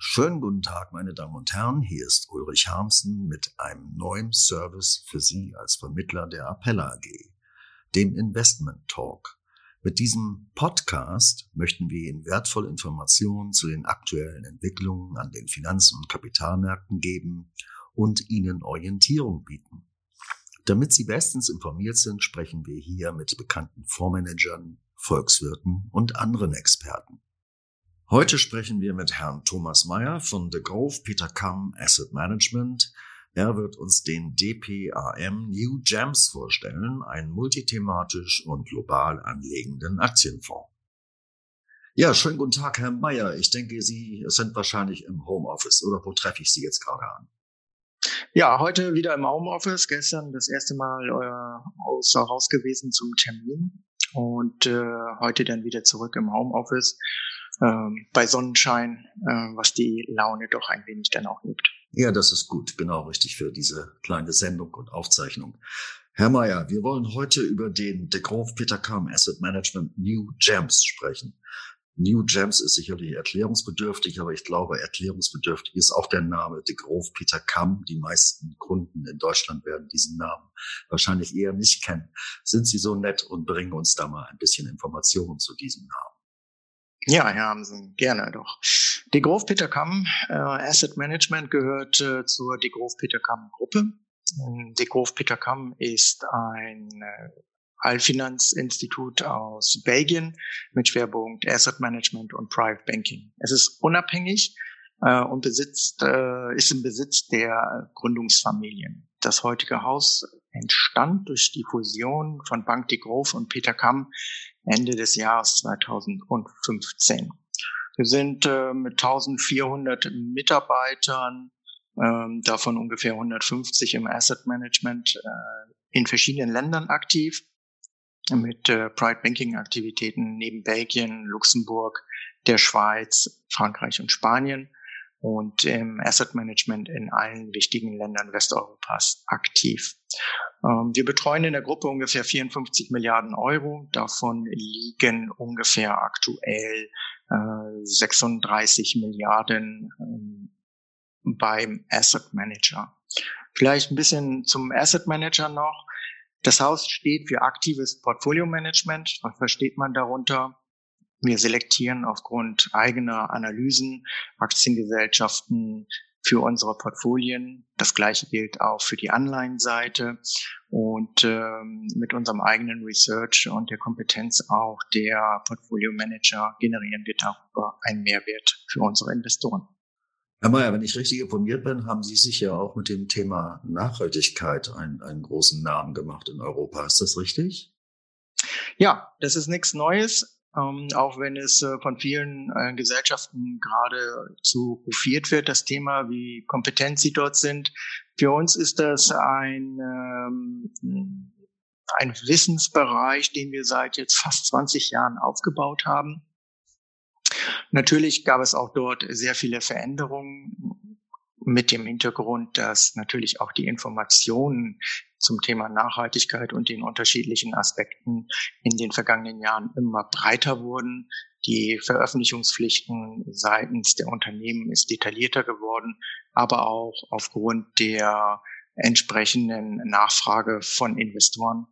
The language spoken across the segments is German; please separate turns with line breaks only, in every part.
Schönen guten Tag, meine Damen und Herren. Hier ist Ulrich Harmsen mit einem neuen Service für Sie als Vermittler der Appella AG, dem Investment Talk. Mit diesem Podcast möchten wir Ihnen wertvolle Informationen zu den aktuellen Entwicklungen an den Finanz- und Kapitalmärkten geben und Ihnen Orientierung bieten. Damit Sie bestens informiert sind, sprechen wir hier mit bekannten Fondsmanagern, Volkswirten und anderen Experten. Heute sprechen wir mit Herrn Thomas Meyer von The Grove Peter Kamm Asset Management. Er wird uns den DPAM New Gems vorstellen, einen multithematisch und global anlegenden Aktienfonds. Ja, schönen guten Tag, Herr Meyer. Ich denke, Sie sind wahrscheinlich im Homeoffice oder wo treffe ich Sie jetzt gerade an?
Ja, heute wieder im Homeoffice. Gestern das erste Mal äh, außer Haus gewesen zum Termin und äh, heute dann wieder zurück im Homeoffice ähm, bei Sonnenschein, äh, was die Laune doch ein wenig dann auch hebt.
Ja, das ist gut, genau richtig für diese kleine Sendung und Aufzeichnung. Herr Mayer, wir wollen heute über den De Grove Peter Kam Asset Management New Gems sprechen. New Gems ist sicherlich erklärungsbedürftig, aber ich glaube, erklärungsbedürftig ist auch der Name De Grove Peter Kamm. Die meisten Kunden in Deutschland werden diesen Namen wahrscheinlich eher nicht kennen. Sind Sie so nett und bringen uns da mal ein bisschen Informationen zu diesem Namen?
Ja, Herr Hamsen, gerne doch. Die Grove Peter Kamm äh, Asset Management gehört äh, zur Die Grove Peter Kamm Gruppe. Die Grove Peter Kamm ist ein äh, Allfinanzinstitut aus Belgien mit Schwerpunkt Asset Management und Private Banking. Es ist unabhängig äh, und besitzt, äh, ist im Besitz der Gründungsfamilien. Das heutige Haus entstand durch die Fusion von Bank de Grove und Peter Kamm Ende des Jahres 2015. Wir sind äh, mit 1400 Mitarbeitern, äh, davon ungefähr 150 im Asset Management, äh, in verschiedenen Ländern aktiv mit äh, Pride Banking Aktivitäten neben Belgien, Luxemburg, der Schweiz, Frankreich und Spanien und im Asset Management in allen wichtigen Ländern Westeuropas aktiv. Ähm, wir betreuen in der Gruppe ungefähr 54 Milliarden Euro. Davon liegen ungefähr aktuell 36 äh, Milliarden ähm, beim Asset Manager. Vielleicht ein bisschen zum Asset Manager noch. Das Haus steht für aktives Portfolio Management. Was versteht man darunter? Wir selektieren aufgrund eigener Analysen Aktiengesellschaften für unsere Portfolien. Das gleiche gilt auch für die Anleihenseite und ähm, mit unserem eigenen Research und der Kompetenz auch der Portfolio Manager generieren wir darüber einen Mehrwert für unsere Investoren.
Herr Mayer, wenn ich richtig informiert bin, haben Sie sich ja auch mit dem Thema Nachhaltigkeit einen, einen großen Namen gemacht in Europa. Ist das richtig?
Ja, das ist nichts Neues ähm, auch wenn es äh, von vielen äh, Gesellschaften gerade zu hofiert wird, das Thema, wie kompetent sie dort sind. Für uns ist das ein, ähm, ein Wissensbereich, den wir seit jetzt fast 20 Jahren aufgebaut haben. Natürlich gab es auch dort sehr viele Veränderungen mit dem Hintergrund, dass natürlich auch die Informationen zum Thema Nachhaltigkeit und den unterschiedlichen Aspekten in den vergangenen Jahren immer breiter wurden. Die Veröffentlichungspflichten seitens der Unternehmen ist detaillierter geworden, aber auch aufgrund der entsprechenden Nachfrage von Investoren,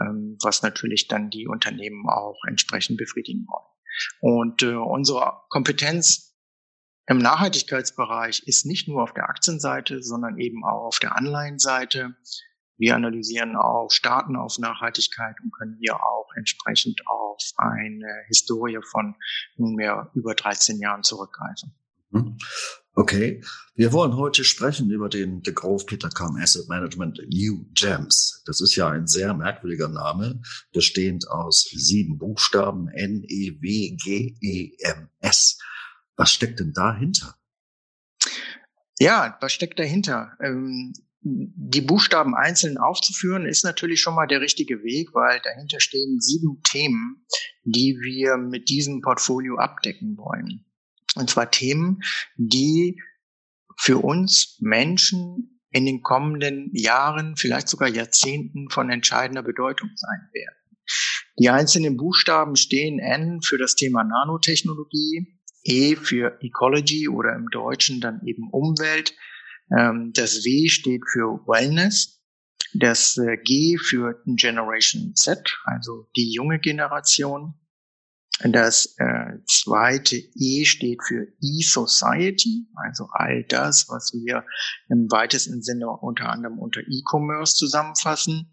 ähm, was natürlich dann die Unternehmen auch entsprechend befriedigen wollen. Und äh, unsere Kompetenz im Nachhaltigkeitsbereich ist nicht nur auf der Aktienseite, sondern eben auch auf der Anleihenseite. Wir analysieren auch Staaten auf Nachhaltigkeit und können hier auch entsprechend auf eine Historie von nunmehr über 13 Jahren zurückgreifen.
Mhm. Okay, wir wollen heute sprechen über den The Grove Peter Kam Asset Management New Gems. Das ist ja ein sehr merkwürdiger Name, bestehend aus sieben Buchstaben N, E, W, G, E, M, S. Was steckt denn dahinter?
Ja, was steckt dahinter? Ähm, die Buchstaben einzeln aufzuführen, ist natürlich schon mal der richtige Weg, weil dahinter stehen sieben Themen, die wir mit diesem Portfolio abdecken wollen. Und zwar Themen, die für uns Menschen in den kommenden Jahren, vielleicht sogar Jahrzehnten von entscheidender Bedeutung sein werden. Die einzelnen Buchstaben stehen N für das Thema Nanotechnologie, E für Ecology oder im Deutschen dann eben Umwelt. Ähm, das W steht für Wellness. Das äh, G für Generation Z, also die junge Generation. Das äh, zweite E steht für E-Society, also all das, was wir im weitesten Sinne unter anderem unter E-Commerce zusammenfassen.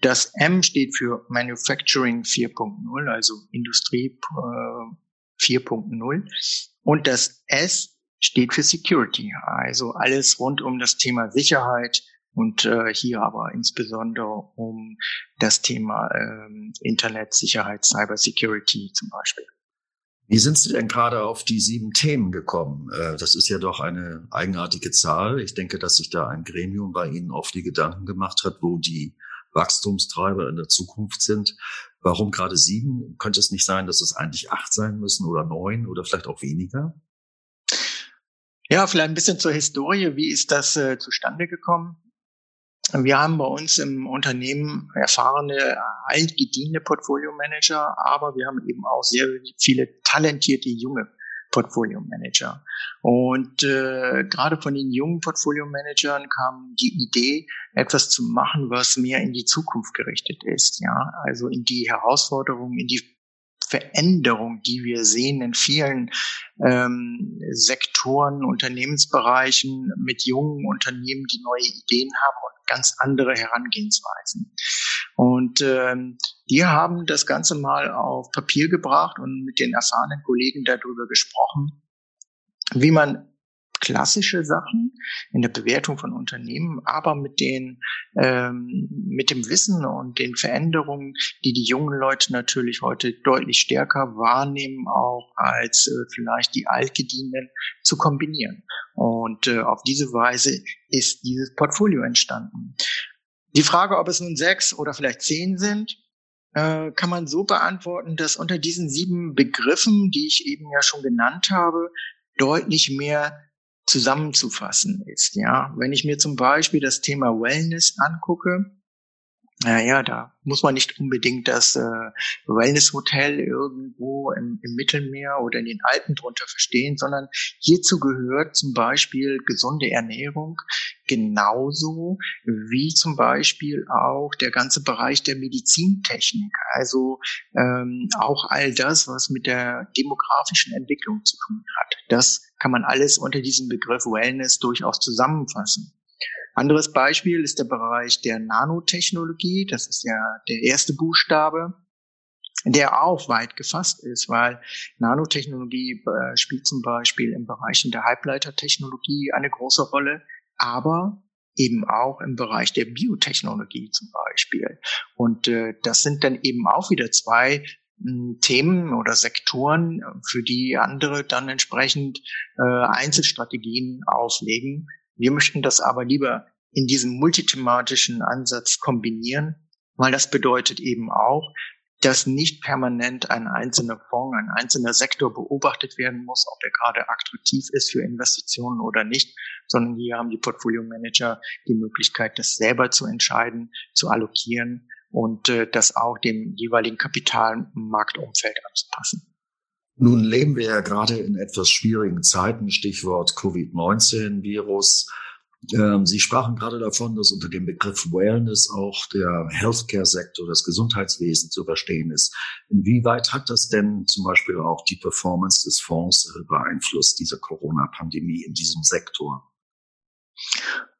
Das M steht für Manufacturing 4.0, also Industrie äh, 4.0. Und das S steht für Security, also alles rund um das Thema Sicherheit und äh, hier aber insbesondere um das Thema ähm, Internetsicherheit, Cybersecurity zum Beispiel.
Wie sind Sie denn gerade auf die sieben Themen gekommen? Äh, das ist ja doch eine eigenartige Zahl. Ich denke, dass sich da ein Gremium bei Ihnen auf die Gedanken gemacht hat, wo die Wachstumstreiber in der Zukunft sind. Warum gerade sieben? Könnte es nicht sein, dass es eigentlich acht sein müssen oder neun oder vielleicht auch weniger?
Ja, vielleicht ein bisschen zur Historie. Wie ist das äh, zustande gekommen? Wir haben bei uns im Unternehmen erfahrene, altgediente Portfolio-Manager, aber wir haben eben auch sehr viele talentierte junge Portfolio Manager. Und äh, gerade von den jungen Portfolio Managern kam die Idee, etwas zu machen, was mehr in die Zukunft gerichtet ist. Ja, also in die Herausforderungen, in die Veränderung, die wir sehen in vielen ähm, Sektoren, Unternehmensbereichen mit jungen Unternehmen, die neue Ideen haben und ganz andere Herangehensweisen. Und ähm, die haben das Ganze mal auf Papier gebracht und mit den erfahrenen Kollegen darüber gesprochen, wie man klassische Sachen in der Bewertung von Unternehmen, aber mit den ähm, mit dem Wissen und den Veränderungen, die die jungen Leute natürlich heute deutlich stärker wahrnehmen, auch als äh, vielleicht die altgedienten zu kombinieren. Und äh, auf diese Weise ist dieses Portfolio entstanden. Die Frage, ob es nun sechs oder vielleicht zehn sind, äh, kann man so beantworten, dass unter diesen sieben Begriffen, die ich eben ja schon genannt habe, deutlich mehr zusammenzufassen ist. Ja, wenn ich mir zum Beispiel das Thema Wellness angucke, naja, da muss man nicht unbedingt das äh, Wellness-Hotel irgendwo im, im, Mittelmeer oder in den Alpen drunter verstehen, sondern hierzu gehört zum Beispiel gesunde Ernährung genauso wie zum Beispiel auch der ganze Bereich der Medizintechnik. Also ähm, auch all das, was mit der demografischen Entwicklung zu tun hat. Das kann man alles unter diesem Begriff Wellness durchaus zusammenfassen. Anderes Beispiel ist der Bereich der Nanotechnologie. Das ist ja der erste Buchstabe, der auch weit gefasst ist, weil Nanotechnologie äh, spielt zum Beispiel im Bereich der Halbleitertechnologie eine große Rolle, aber eben auch im Bereich der Biotechnologie zum Beispiel. Und äh, das sind dann eben auch wieder zwei hm, Themen oder Sektoren, für die andere dann entsprechend äh, Einzelstrategien auflegen, wir möchten das aber lieber in diesem multithematischen Ansatz kombinieren, weil das bedeutet eben auch, dass nicht permanent ein einzelner Fonds, ein einzelner Sektor beobachtet werden muss, ob er gerade attraktiv ist für Investitionen oder nicht, sondern hier haben die Portfolio Manager die Möglichkeit, das selber zu entscheiden, zu allokieren und äh, das auch dem jeweiligen Kapitalmarktumfeld anzupassen.
Nun leben wir ja gerade in etwas schwierigen Zeiten, Stichwort Covid-19-Virus. Ähm, Sie sprachen gerade davon, dass unter dem Begriff Wellness auch der Healthcare-Sektor, das Gesundheitswesen zu verstehen ist. Inwieweit hat das denn zum Beispiel auch die Performance des Fonds äh, beeinflusst, diese Corona-Pandemie in diesem Sektor?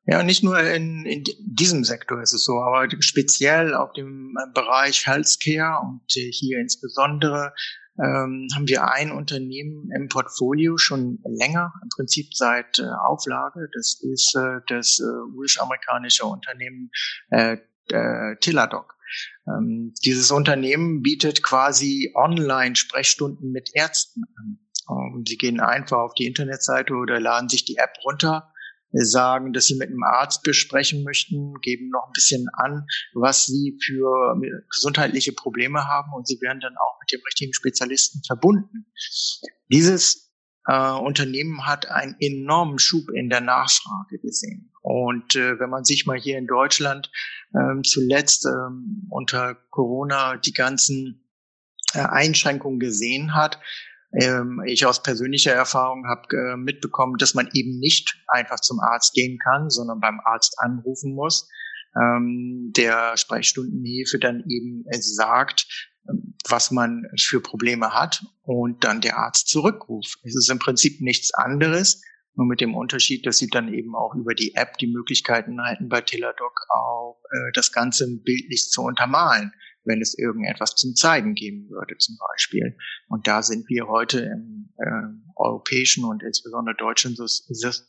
Ja, nicht nur in, in diesem Sektor ist es so, aber speziell auf dem Bereich Healthcare und hier insbesondere ähm, haben wir ein Unternehmen im Portfolio schon länger, im Prinzip seit äh, Auflage. Das ist äh, das äh, US-amerikanische Unternehmen äh, äh, Tilladoc. Ähm, dieses Unternehmen bietet quasi Online-Sprechstunden mit Ärzten an. Ähm, sie gehen einfach auf die Internetseite oder laden sich die App runter, sagen, dass sie mit einem Arzt besprechen möchten, geben noch ein bisschen an, was sie für gesundheitliche Probleme haben und sie werden dann auch mit dem richtigen Spezialisten verbunden. Dieses äh, Unternehmen hat einen enormen Schub in der Nachfrage gesehen. Und äh, wenn man sich mal hier in Deutschland ähm, zuletzt ähm, unter Corona die ganzen äh, Einschränkungen gesehen hat, ähm, ich aus persönlicher Erfahrung habe äh, mitbekommen, dass man eben nicht einfach zum Arzt gehen kann, sondern beim Arzt anrufen muss. Ähm, der Sprechstundenhilfe dann eben sagt, ähm, was man für Probleme hat und dann der Arzt zurückruft. Es ist im Prinzip nichts anderes, nur mit dem Unterschied, dass sie dann eben auch über die App die Möglichkeiten halten, bei Teladoc auch äh, das Ganze bildlich zu untermalen wenn es irgendetwas zum Zeigen geben würde zum Beispiel. Und da sind wir heute im äh, europäischen und insbesondere deutschen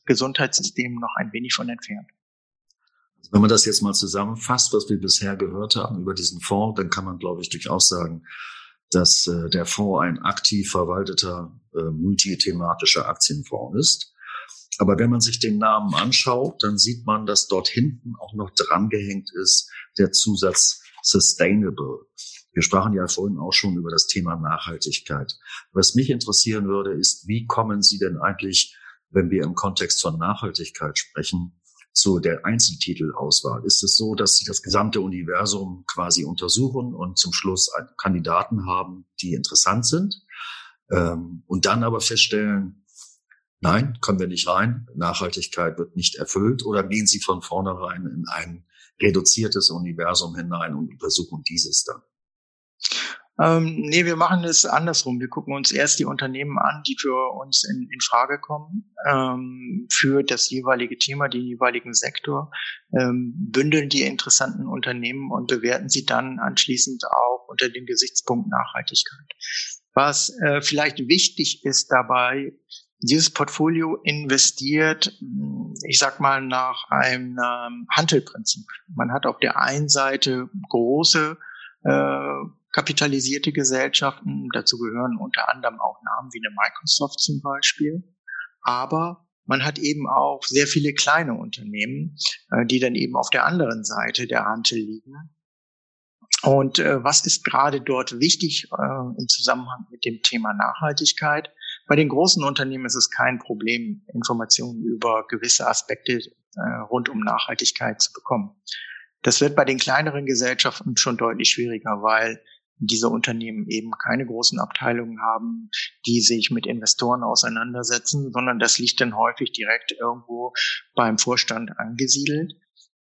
Gesundheitssystem noch ein wenig von entfernt.
Also wenn man das jetzt mal zusammenfasst, was wir bisher gehört haben über diesen Fonds, dann kann man, glaube ich, durchaus sagen, dass äh, der Fonds ein aktiv verwalteter, äh, multithematischer Aktienfonds ist. Aber wenn man sich den Namen anschaut, dann sieht man, dass dort hinten auch noch drangehängt ist der Zusatz sustainable. Wir sprachen ja vorhin auch schon über das Thema Nachhaltigkeit. Was mich interessieren würde, ist, wie kommen Sie denn eigentlich, wenn wir im Kontext von Nachhaltigkeit sprechen, zu der Einzeltitelauswahl? Ist es so, dass Sie das gesamte Universum quasi untersuchen und zum Schluss Kandidaten haben, die interessant sind? Ähm, und dann aber feststellen, nein, kommen wir nicht rein, Nachhaltigkeit wird nicht erfüllt? Oder gehen Sie von vornherein in ein reduziertes Universum hinein und untersuchen dieses dann?
Ähm, nee, wir machen es andersrum. Wir gucken uns erst die Unternehmen an, die für uns in, in Frage kommen, ähm, für das jeweilige Thema, den jeweiligen Sektor, ähm, bündeln die interessanten Unternehmen und bewerten sie dann anschließend auch unter dem Gesichtspunkt Nachhaltigkeit. Was äh, vielleicht wichtig ist dabei, dieses Portfolio investiert, ich sag mal, nach einem ähm, Handelprinzip. Man hat auf der einen Seite große äh, kapitalisierte Gesellschaften, dazu gehören unter anderem auch Namen wie eine Microsoft zum Beispiel, aber man hat eben auch sehr viele kleine Unternehmen, äh, die dann eben auf der anderen Seite der Handel liegen. Und äh, was ist gerade dort wichtig äh, im Zusammenhang mit dem Thema Nachhaltigkeit? Bei den großen Unternehmen ist es kein Problem, Informationen über gewisse Aspekte äh, rund um Nachhaltigkeit zu bekommen. Das wird bei den kleineren Gesellschaften schon deutlich schwieriger, weil diese Unternehmen eben keine großen Abteilungen haben, die sich mit Investoren auseinandersetzen, sondern das liegt dann häufig direkt irgendwo beim Vorstand angesiedelt.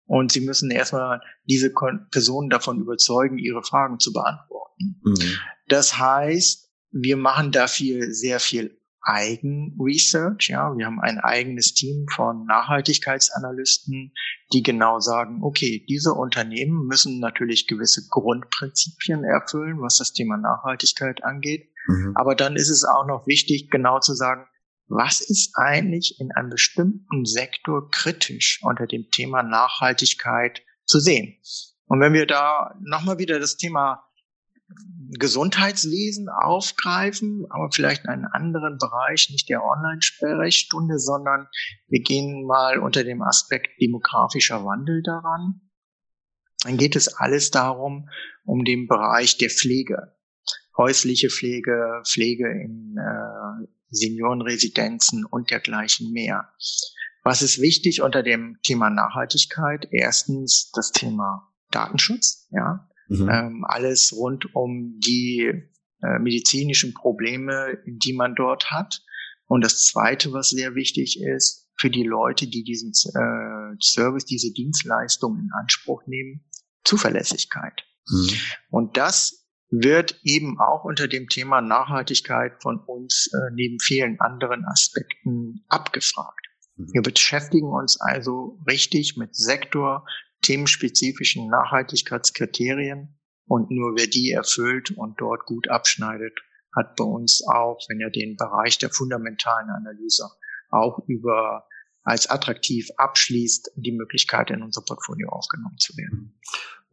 Und sie müssen erstmal diese Personen davon überzeugen, ihre Fragen zu beantworten. Mhm. Das heißt, wir machen dafür sehr viel Eigenresearch. Ja, wir haben ein eigenes Team von Nachhaltigkeitsanalysten, die genau sagen, okay, diese Unternehmen müssen natürlich gewisse Grundprinzipien erfüllen, was das Thema Nachhaltigkeit angeht. Mhm. Aber dann ist es auch noch wichtig, genau zu sagen, was ist eigentlich in einem bestimmten Sektor kritisch unter dem Thema Nachhaltigkeit zu sehen? Und wenn wir da nochmal wieder das Thema Gesundheitswesen aufgreifen, aber vielleicht in einen anderen Bereich, nicht der Online-Sprechstunde, sondern wir gehen mal unter dem Aspekt demografischer Wandel daran. Dann geht es alles darum, um den Bereich der Pflege, häusliche Pflege, Pflege in äh, Seniorenresidenzen und dergleichen mehr. Was ist wichtig unter dem Thema Nachhaltigkeit? Erstens das Thema Datenschutz, ja. Mhm. Ähm, alles rund um die äh, medizinischen Probleme, die man dort hat. Und das Zweite, was sehr wichtig ist, für die Leute, die diesen äh, Service, diese Dienstleistung in Anspruch nehmen, Zuverlässigkeit. Mhm. Und das wird eben auch unter dem Thema Nachhaltigkeit von uns äh, neben vielen anderen Aspekten abgefragt. Mhm. Wir beschäftigen uns also richtig mit Sektor, themenspezifischen Nachhaltigkeitskriterien und nur wer die erfüllt und dort gut abschneidet, hat bei uns auch, wenn er den Bereich der fundamentalen Analyse auch über als attraktiv abschließt, die Möglichkeit in unser Portfolio aufgenommen zu werden.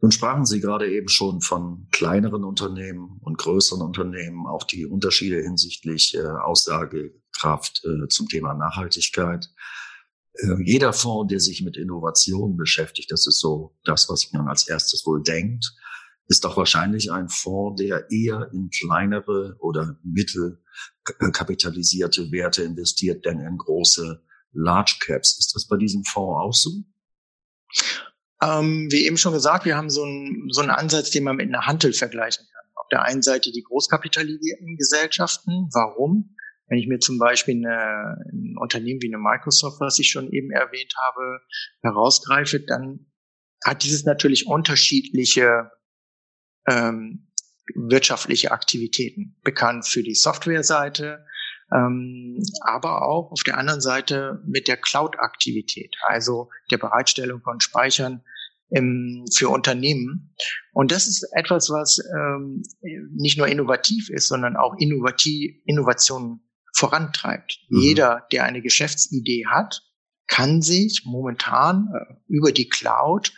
Nun sprachen Sie gerade eben schon von kleineren Unternehmen und größeren Unternehmen, auch die Unterschiede hinsichtlich äh, Aussagekraft äh, zum Thema Nachhaltigkeit. Äh, jeder Fonds, der sich mit Innovation beschäftigt, das ist so das, was man als erstes wohl denkt, ist doch wahrscheinlich ein Fonds, der eher in kleinere oder mittelkapitalisierte Werte investiert, denn in große Large Caps. Ist das bei diesem Fonds auch so?
Ähm, wie eben schon gesagt, wir haben so einen, so einen Ansatz, den man mit einer Hantel vergleichen kann. Auf der einen Seite die großkapitalisierten Gesellschaften. Warum? Wenn ich mir zum Beispiel eine, ein Unternehmen wie eine Microsoft, was ich schon eben erwähnt habe, herausgreife, dann hat dieses natürlich unterschiedliche ähm, wirtschaftliche Aktivitäten. Bekannt für die Softwareseite, ähm, aber auch auf der anderen Seite mit der Cloud-Aktivität, also der Bereitstellung von Speichern im, für Unternehmen. Und das ist etwas, was ähm, nicht nur innovativ ist, sondern auch innovativ, Innovation vorantreibt. Mhm. Jeder, der eine Geschäftsidee hat, kann sich momentan äh, über die Cloud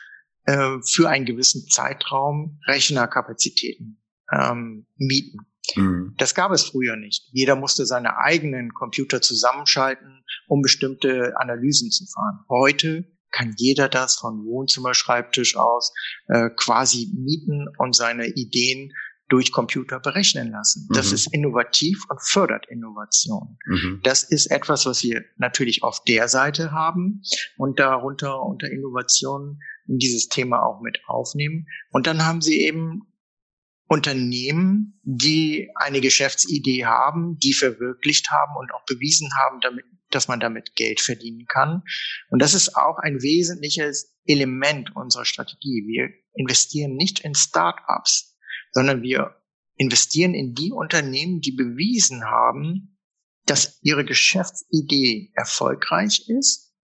äh, für einen gewissen Zeitraum Rechnerkapazitäten ähm, mieten. Mhm. Das gab es früher nicht. Jeder musste seine eigenen Computer zusammenschalten, um bestimmte Analysen zu fahren. Heute kann jeder das von Wohnzimmerschreibtisch aus äh, quasi mieten und seine Ideen durch Computer berechnen lassen. Das mhm. ist innovativ und fördert Innovation. Mhm. Das ist etwas, was wir natürlich auf der Seite haben und darunter unter Innovation in dieses Thema auch mit aufnehmen. Und dann haben sie eben Unternehmen, die eine Geschäftsidee haben, die verwirklicht haben und auch bewiesen haben, damit, dass man damit Geld verdienen kann. Und das ist auch ein wesentliches Element unserer Strategie. Wir investieren nicht in Start-ups, sondern wir investieren in die Unternehmen, die bewiesen haben, dass ihre Geschäftsidee erfolgreich ist,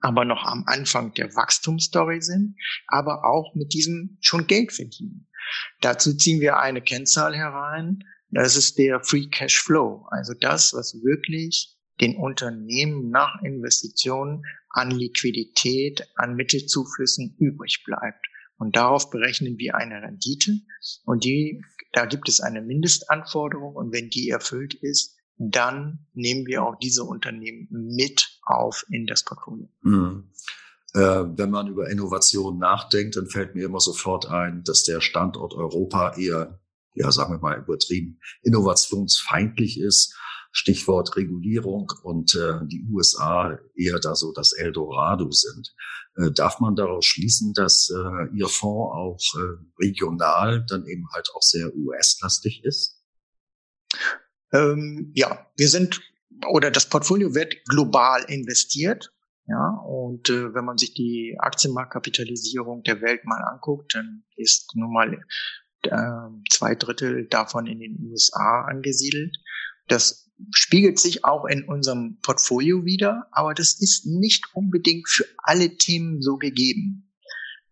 aber noch am Anfang der Wachstumsstory sind, aber auch mit diesem schon Geld verdienen. Dazu ziehen wir eine Kennzahl herein. Das ist der Free Cash Flow. Also das, was wirklich den Unternehmen nach Investitionen an Liquidität, an Mittelzuflüssen übrig bleibt. Und darauf berechnen wir eine Rendite. Und die, da gibt es eine Mindestanforderung. Und wenn die erfüllt ist, dann nehmen wir auch diese Unternehmen mit auf in das Portfolio. Mhm.
Äh, wenn man über Innovation nachdenkt, dann fällt mir immer sofort ein, dass der Standort Europa eher, ja, sagen wir mal übertrieben, innovationsfeindlich ist. Stichwort Regulierung und äh, die USA eher da so das Eldorado sind. Äh, darf man daraus schließen, dass äh, Ihr Fonds auch äh, regional dann eben halt auch sehr US-lastig ist?
Ähm, ja, wir sind oder das Portfolio wird global investiert. Ja, und äh, wenn man sich die Aktienmarktkapitalisierung der Welt mal anguckt, dann ist nun mal äh, zwei Drittel davon in den USA angesiedelt. Das spiegelt sich auch in unserem Portfolio wieder, aber das ist nicht unbedingt für alle Themen so gegeben.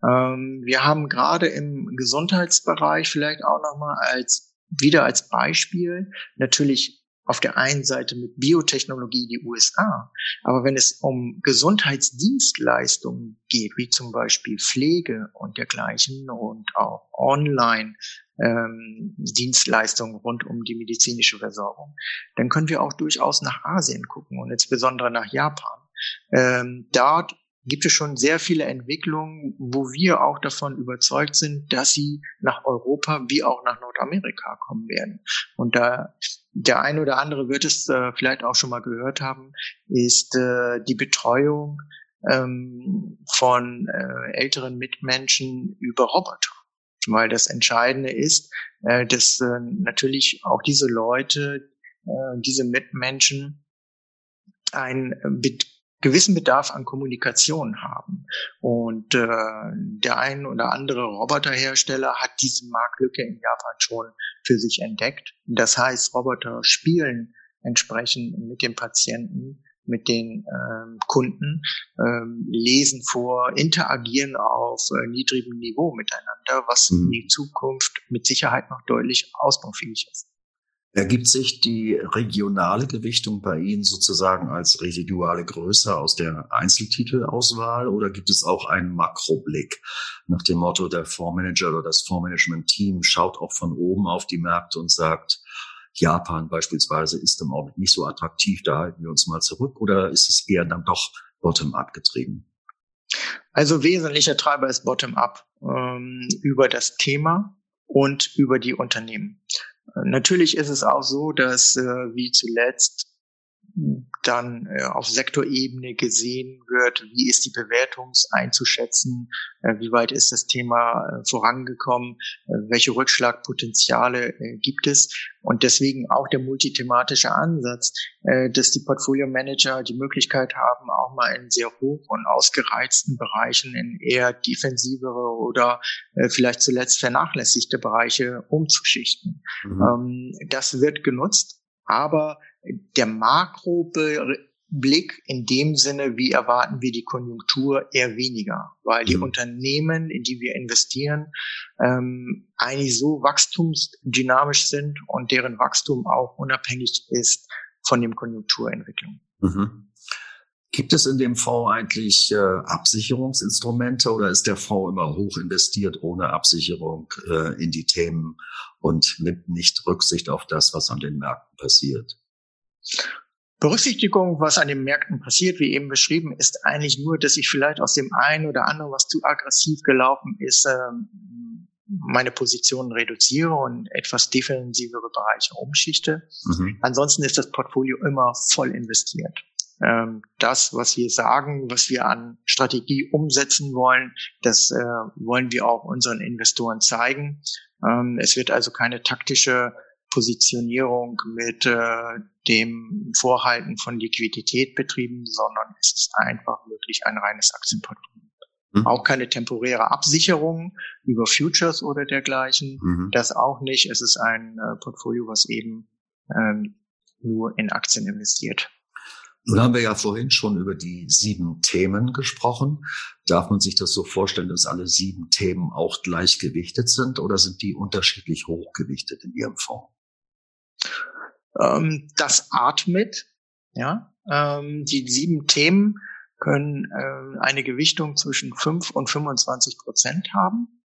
Ähm, wir haben gerade im Gesundheitsbereich vielleicht auch nochmal als wieder als Beispiel natürlich auf der einen Seite mit Biotechnologie die USA, aber wenn es um Gesundheitsdienstleistungen geht, wie zum Beispiel Pflege und dergleichen und auch Online ähm, Dienstleistungen rund um die medizinische Versorgung, dann können wir auch durchaus nach Asien gucken und insbesondere nach Japan. Ähm, dort gibt es schon sehr viele Entwicklungen, wo wir auch davon überzeugt sind, dass sie nach Europa wie auch nach Nordamerika kommen werden. Und da der eine oder andere wird es äh, vielleicht auch schon mal gehört haben, ist äh, die Betreuung ähm, von äh, älteren Mitmenschen über Roboter. Weil das Entscheidende ist, äh, dass äh, natürlich auch diese Leute, äh, diese Mitmenschen ein gewissen Bedarf an Kommunikation haben. Und äh, der ein oder andere Roboterhersteller hat diese Marktlücke in Japan schon für sich entdeckt. Das heißt, Roboter spielen entsprechend mit dem Patienten, mit den ähm, Kunden, ähm, lesen vor, interagieren auf äh, niedrigem Niveau miteinander, was mhm. in die Zukunft mit Sicherheit noch deutlich ausbaufähig ist.
Ergibt sich die regionale Gewichtung bei Ihnen sozusagen als residuale Größe aus der Einzeltitelauswahl oder gibt es auch einen Makroblick nach dem Motto, der Fondsmanager oder das Fondsmanagement-Team schaut auch von oben auf die Märkte und sagt, Japan beispielsweise ist im Augenblick nicht so attraktiv, da halten wir uns mal zurück oder ist es eher dann doch bottom-up getrieben?
Also wesentlicher Treiber ist bottom-up ähm, über das Thema und über die Unternehmen. Natürlich ist es auch so, dass äh, wie zuletzt dann äh, auf Sektorebene gesehen wird, wie ist die Bewertung einzuschätzen, äh, wie weit ist das Thema äh, vorangekommen, äh, welche Rückschlagpotenziale äh, gibt es und deswegen auch der multithematische Ansatz, äh, dass die Portfolio Manager die Möglichkeit haben, auch mal in sehr hoch und ausgereizten Bereichen in eher defensivere oder vielleicht zuletzt vernachlässigte Bereiche umzuschichten. Mhm. Ähm, das wird genutzt, aber der Makroblick in dem Sinne, wie erwarten wir die Konjunktur, eher weniger, weil die mhm. Unternehmen, in die wir investieren, ähm, eigentlich so wachstumsdynamisch sind und deren Wachstum auch unabhängig ist von dem Konjunkturentwicklung. Mhm.
Gibt es in dem Fonds eigentlich äh, Absicherungsinstrumente oder ist der Fonds immer hoch investiert ohne Absicherung äh, in die Themen und nimmt nicht Rücksicht auf das, was an den Märkten passiert?
Berücksichtigung, was an den Märkten passiert, wie eben beschrieben, ist eigentlich nur, dass ich vielleicht aus dem einen oder anderen, was zu aggressiv gelaufen ist, ähm, meine Positionen reduziere und etwas defensivere Bereiche umschichte. Mhm. Ansonsten ist das Portfolio immer voll investiert. Ähm, das, was wir sagen, was wir an Strategie umsetzen wollen, das äh, wollen wir auch unseren Investoren zeigen. Ähm, es wird also keine taktische Positionierung mit äh, dem Vorhalten von Liquidität betrieben, sondern es ist einfach wirklich ein reines Aktienportfolio. Mhm. Auch keine temporäre Absicherung über Futures oder dergleichen. Mhm. Das auch nicht. Es ist ein äh, Portfolio, was eben ähm, nur in Aktien investiert.
Nun haben wir ja vorhin schon über die sieben Themen gesprochen. Darf man sich das so vorstellen, dass alle sieben Themen auch gleichgewichtet sind oder sind die unterschiedlich hochgewichtet in Ihrem Fonds?
Ähm, das atmet. Ja, ähm, die sieben Themen können äh, eine Gewichtung zwischen 5 und 25 Prozent haben.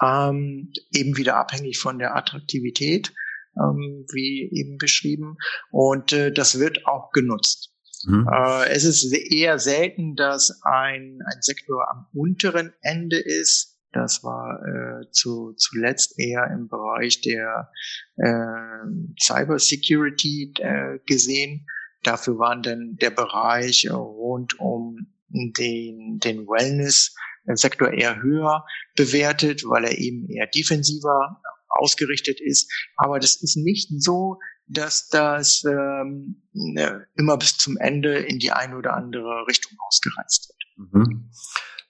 Ähm, eben wieder abhängig von der Attraktivität, ähm, wie eben beschrieben. Und äh, das wird auch genutzt. Mhm. Äh, es ist eher selten, dass ein, ein Sektor am unteren Ende ist, das war äh, zu, zuletzt eher im Bereich der äh, Cyber Security äh, gesehen. Dafür waren dann der Bereich rund um den, den Wellness-Sektor eher höher bewertet, weil er eben eher defensiver ausgerichtet ist. Aber das ist nicht so, dass das ähm, ne, immer bis zum Ende in die eine oder andere Richtung ausgereizt wird. Mhm.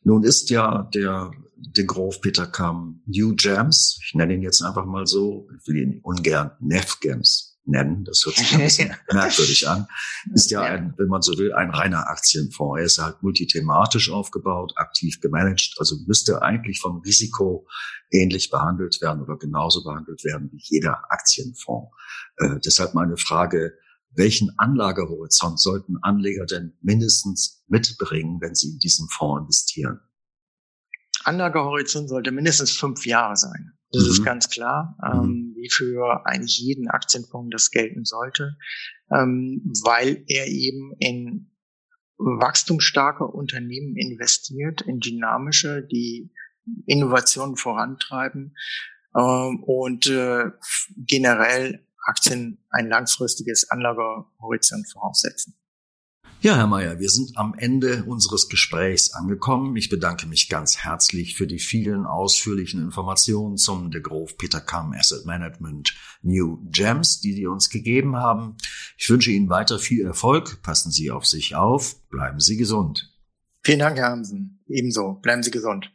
Nun ist ja der de Grove Peter Kam New Gems, ich nenne ihn jetzt einfach mal so, ich will ihn ungern Neff Gems nennen, das hört sich ein bisschen merkwürdig an, ist ja. ein, wenn man so will, ein reiner Aktienfonds. Er ist halt multithematisch aufgebaut, aktiv gemanagt, also müsste eigentlich vom Risiko ähnlich behandelt werden oder genauso behandelt werden wie jeder Aktienfonds. Äh, deshalb meine Frage, welchen Anlagehorizont sollten Anleger denn mindestens mitbringen, wenn sie in diesen Fonds investieren?
Anlagehorizont sollte mindestens fünf Jahre sein. Das mhm. ist ganz klar, ähm, mhm. wie für eigentlich jeden Aktienfonds das gelten sollte, ähm, weil er eben in wachstumsstarke Unternehmen investiert, in dynamische, die Innovationen vorantreiben ähm, und äh, generell Aktien ein langfristiges Anlagehorizont voraussetzen.
Ja, Herr Mayer, wir sind am Ende unseres Gesprächs angekommen. Ich bedanke mich ganz herzlich für die vielen ausführlichen Informationen zum De Grove Peter Kamm Asset Management New Gems, die Sie uns gegeben haben. Ich wünsche Ihnen weiter viel Erfolg. Passen Sie auf sich auf. Bleiben Sie gesund.
Vielen Dank, Herr Hansen. Ebenso. Bleiben Sie gesund.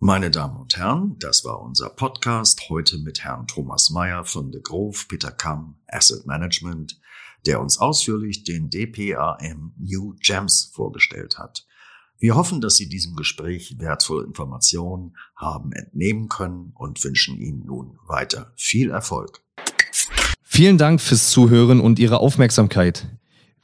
Meine Damen und Herren, das war unser Podcast heute mit Herrn Thomas Mayer von De Grove Peter Kamm Asset Management, der uns ausführlich den DPAM New Gems vorgestellt hat. Wir hoffen, dass Sie diesem Gespräch wertvolle Informationen haben entnehmen können und wünschen Ihnen nun weiter viel Erfolg.
Vielen Dank fürs Zuhören und Ihre Aufmerksamkeit.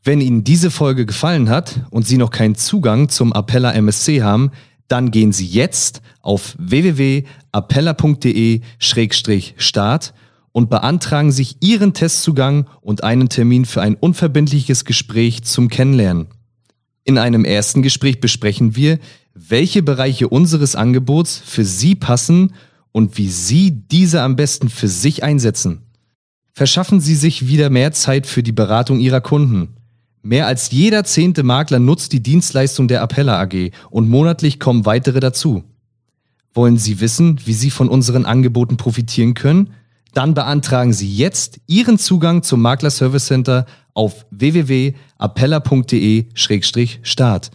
Wenn Ihnen diese Folge gefallen hat und Sie noch keinen Zugang zum Appella MSC haben, dann gehen Sie jetzt auf www.appella.de-start und beantragen sich Ihren Testzugang und einen Termin für ein unverbindliches Gespräch zum Kennenlernen. In einem ersten Gespräch besprechen wir, welche Bereiche unseres Angebots für Sie passen und wie Sie diese am besten für sich einsetzen. Verschaffen Sie sich wieder mehr Zeit für die Beratung Ihrer Kunden. Mehr als jeder zehnte Makler nutzt die Dienstleistung der Appella AG und monatlich kommen weitere dazu. Wollen Sie wissen, wie Sie von unseren Angeboten profitieren können? Dann beantragen Sie jetzt Ihren Zugang zum Makler Service Center auf www.appella.de-start.